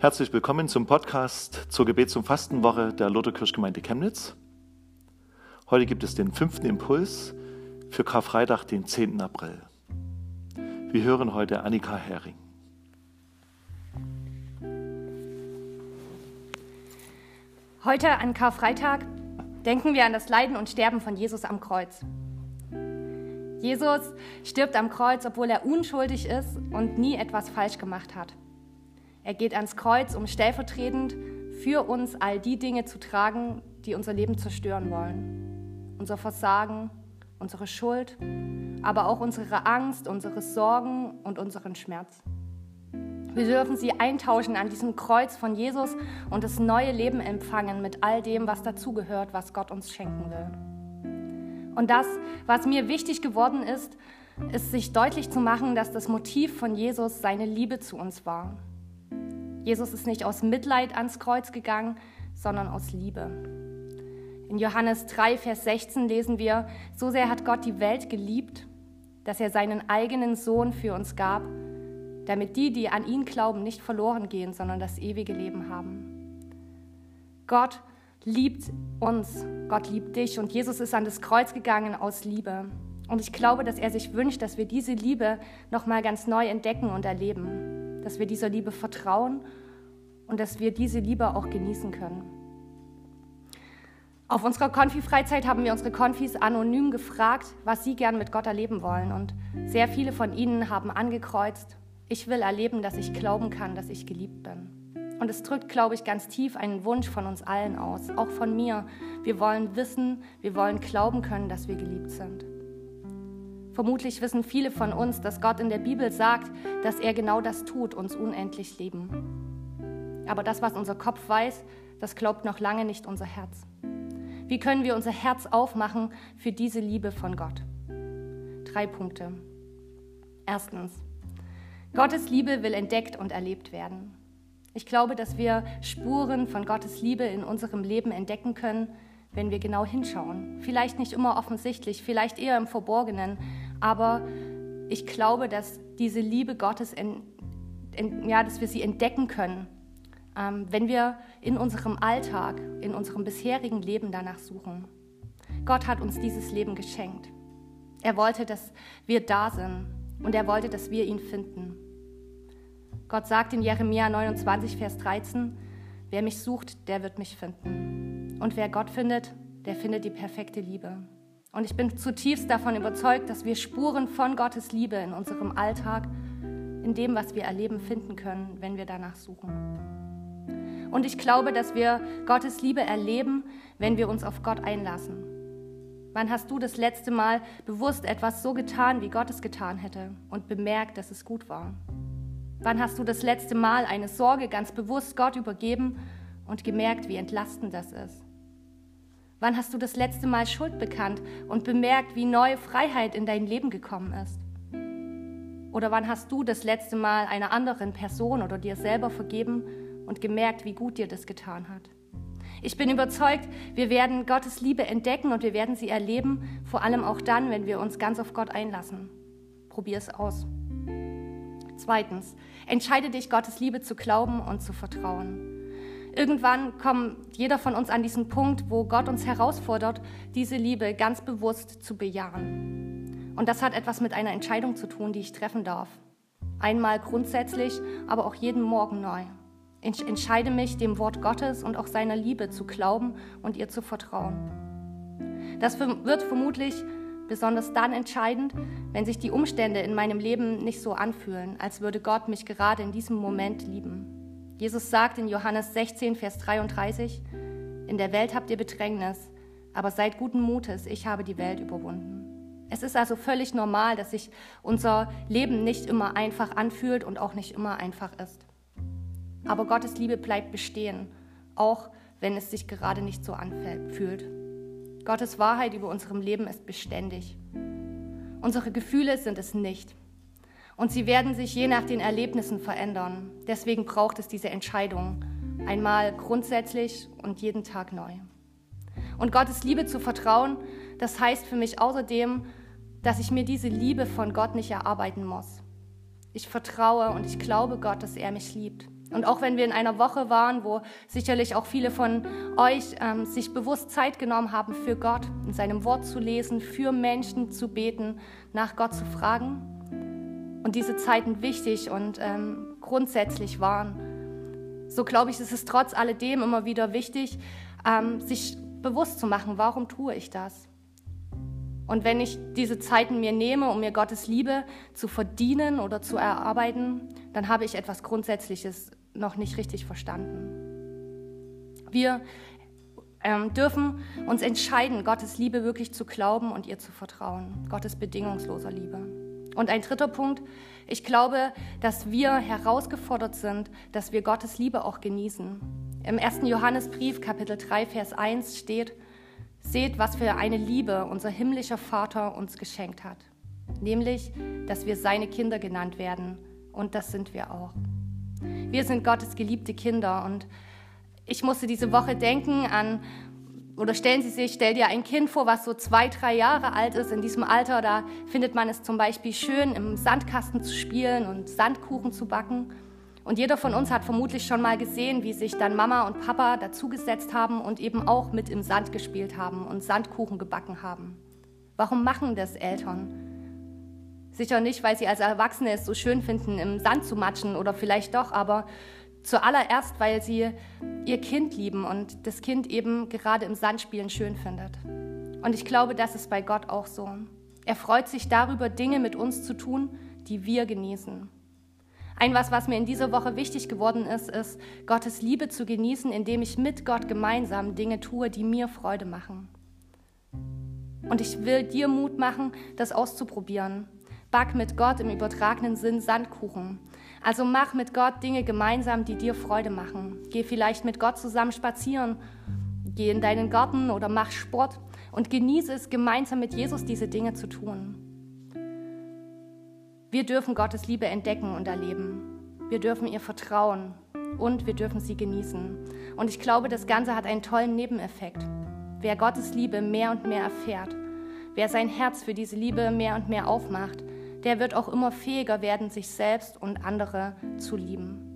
Herzlich willkommen zum Podcast zur Gebets- und Fastenwoche der Lutherkirchgemeinde Chemnitz. Heute gibt es den fünften Impuls für Karfreitag, den 10. April. Wir hören heute Annika Hering. Heute an Karfreitag denken wir an das Leiden und Sterben von Jesus am Kreuz. Jesus stirbt am Kreuz, obwohl er unschuldig ist und nie etwas falsch gemacht hat. Er geht ans Kreuz, um stellvertretend für uns all die Dinge zu tragen, die unser Leben zerstören wollen. Unser Versagen, unsere Schuld, aber auch unsere Angst, unsere Sorgen und unseren Schmerz. Wir dürfen sie eintauschen an diesem Kreuz von Jesus und das neue Leben empfangen mit all dem, was dazugehört, was Gott uns schenken will. Und das, was mir wichtig geworden ist, ist sich deutlich zu machen, dass das Motiv von Jesus seine Liebe zu uns war. Jesus ist nicht aus Mitleid ans Kreuz gegangen, sondern aus Liebe. In Johannes 3, Vers 16 lesen wir, so sehr hat Gott die Welt geliebt, dass er seinen eigenen Sohn für uns gab, damit die, die an ihn glauben, nicht verloren gehen, sondern das ewige Leben haben. Gott liebt uns, Gott liebt dich und Jesus ist an das Kreuz gegangen aus Liebe. Und ich glaube, dass er sich wünscht, dass wir diese Liebe nochmal ganz neu entdecken und erleben dass wir dieser Liebe vertrauen und dass wir diese Liebe auch genießen können. Auf unserer Konfi-Freizeit haben wir unsere Konfis anonym gefragt, was sie gern mit Gott erleben wollen. Und sehr viele von ihnen haben angekreuzt, ich will erleben, dass ich glauben kann, dass ich geliebt bin. Und es drückt, glaube ich, ganz tief einen Wunsch von uns allen aus, auch von mir. Wir wollen wissen, wir wollen glauben können, dass wir geliebt sind. Vermutlich wissen viele von uns, dass Gott in der Bibel sagt, dass er genau das tut, uns unendlich lieben. Aber das, was unser Kopf weiß, das glaubt noch lange nicht unser Herz. Wie können wir unser Herz aufmachen für diese Liebe von Gott? Drei Punkte. Erstens, Gottes Liebe will entdeckt und erlebt werden. Ich glaube, dass wir Spuren von Gottes Liebe in unserem Leben entdecken können, wenn wir genau hinschauen. Vielleicht nicht immer offensichtlich, vielleicht eher im Verborgenen, aber ich glaube, dass diese Liebe Gottes, in, in, ja, dass wir sie entdecken können, ähm, wenn wir in unserem Alltag, in unserem bisherigen Leben danach suchen. Gott hat uns dieses Leben geschenkt. Er wollte, dass wir da sind und er wollte, dass wir ihn finden. Gott sagt in Jeremia 29, Vers 13, wer mich sucht, der wird mich finden. Und wer Gott findet, der findet die perfekte Liebe. Und ich bin zutiefst davon überzeugt, dass wir Spuren von Gottes Liebe in unserem Alltag, in dem, was wir erleben, finden können, wenn wir danach suchen. Und ich glaube, dass wir Gottes Liebe erleben, wenn wir uns auf Gott einlassen. Wann hast du das letzte Mal bewusst etwas so getan, wie Gott es getan hätte und bemerkt, dass es gut war? Wann hast du das letzte Mal eine Sorge ganz bewusst Gott übergeben und gemerkt, wie entlastend das ist? Wann hast du das letzte Mal Schuld bekannt und bemerkt, wie neue Freiheit in dein Leben gekommen ist? Oder wann hast du das letzte Mal einer anderen Person oder dir selber vergeben und gemerkt, wie gut dir das getan hat? Ich bin überzeugt, wir werden Gottes Liebe entdecken und wir werden sie erleben, vor allem auch dann, wenn wir uns ganz auf Gott einlassen. Probier es aus. Zweitens, entscheide dich, Gottes Liebe zu glauben und zu vertrauen. Irgendwann kommt jeder von uns an diesen Punkt, wo Gott uns herausfordert, diese Liebe ganz bewusst zu bejahen. Und das hat etwas mit einer Entscheidung zu tun, die ich treffen darf. Einmal grundsätzlich, aber auch jeden Morgen neu. Ich entscheide mich, dem Wort Gottes und auch seiner Liebe zu glauben und ihr zu vertrauen. Das wird vermutlich besonders dann entscheidend, wenn sich die Umstände in meinem Leben nicht so anfühlen, als würde Gott mich gerade in diesem Moment lieben. Jesus sagt in Johannes 16, Vers 33, in der Welt habt ihr Bedrängnis, aber seid guten Mutes, ich habe die Welt überwunden. Es ist also völlig normal, dass sich unser Leben nicht immer einfach anfühlt und auch nicht immer einfach ist. Aber Gottes Liebe bleibt bestehen, auch wenn es sich gerade nicht so anfühlt. Gottes Wahrheit über unserem Leben ist beständig. Unsere Gefühle sind es nicht. Und sie werden sich je nach den Erlebnissen verändern. Deswegen braucht es diese Entscheidung. Einmal grundsätzlich und jeden Tag neu. Und Gottes Liebe zu vertrauen, das heißt für mich außerdem, dass ich mir diese Liebe von Gott nicht erarbeiten muss. Ich vertraue und ich glaube Gott, dass er mich liebt. Und auch wenn wir in einer Woche waren, wo sicherlich auch viele von euch ähm, sich bewusst Zeit genommen haben, für Gott in seinem Wort zu lesen, für Menschen zu beten, nach Gott zu fragen und diese Zeiten wichtig und ähm, grundsätzlich waren, so glaube ich, ist es trotz alledem immer wieder wichtig, ähm, sich bewusst zu machen, warum tue ich das? Und wenn ich diese Zeiten mir nehme, um mir Gottes Liebe zu verdienen oder zu erarbeiten, dann habe ich etwas Grundsätzliches noch nicht richtig verstanden. Wir ähm, dürfen uns entscheiden, Gottes Liebe wirklich zu glauben und ihr zu vertrauen. Gottes bedingungsloser Liebe. Und ein dritter Punkt, ich glaube, dass wir herausgefordert sind, dass wir Gottes Liebe auch genießen. Im 1. Johannesbrief, Kapitel 3, Vers 1 steht, Seht, was für eine Liebe unser himmlischer Vater uns geschenkt hat, nämlich, dass wir seine Kinder genannt werden. Und das sind wir auch. Wir sind Gottes geliebte Kinder. Und ich musste diese Woche denken an, oder stellen Sie sich, stell dir ein Kind vor, was so zwei, drei Jahre alt ist. In diesem Alter, da findet man es zum Beispiel schön, im Sandkasten zu spielen und Sandkuchen zu backen. Und jeder von uns hat vermutlich schon mal gesehen, wie sich dann Mama und Papa dazugesetzt haben und eben auch mit im Sand gespielt haben und Sandkuchen gebacken haben. Warum machen das Eltern? Sicher nicht, weil sie als Erwachsene es so schön finden, im Sand zu matschen oder vielleicht doch, aber zuallererst, weil sie ihr Kind lieben und das Kind eben gerade im Sandspielen schön findet. Und ich glaube, das ist bei Gott auch so. Er freut sich darüber, Dinge mit uns zu tun, die wir genießen. Ein was, was mir in dieser Woche wichtig geworden ist, ist, Gottes Liebe zu genießen, indem ich mit Gott gemeinsam Dinge tue, die mir Freude machen. Und ich will dir Mut machen, das auszuprobieren. Back mit Gott im übertragenen Sinn Sandkuchen. Also mach mit Gott Dinge gemeinsam, die dir Freude machen. Geh vielleicht mit Gott zusammen spazieren. Geh in deinen Garten oder mach Sport und genieße es gemeinsam mit Jesus diese Dinge zu tun. Wir dürfen Gottes Liebe entdecken und erleben. Wir dürfen ihr vertrauen und wir dürfen sie genießen. Und ich glaube, das Ganze hat einen tollen Nebeneffekt. Wer Gottes Liebe mehr und mehr erfährt, wer sein Herz für diese Liebe mehr und mehr aufmacht, der wird auch immer fähiger werden, sich selbst und andere zu lieben.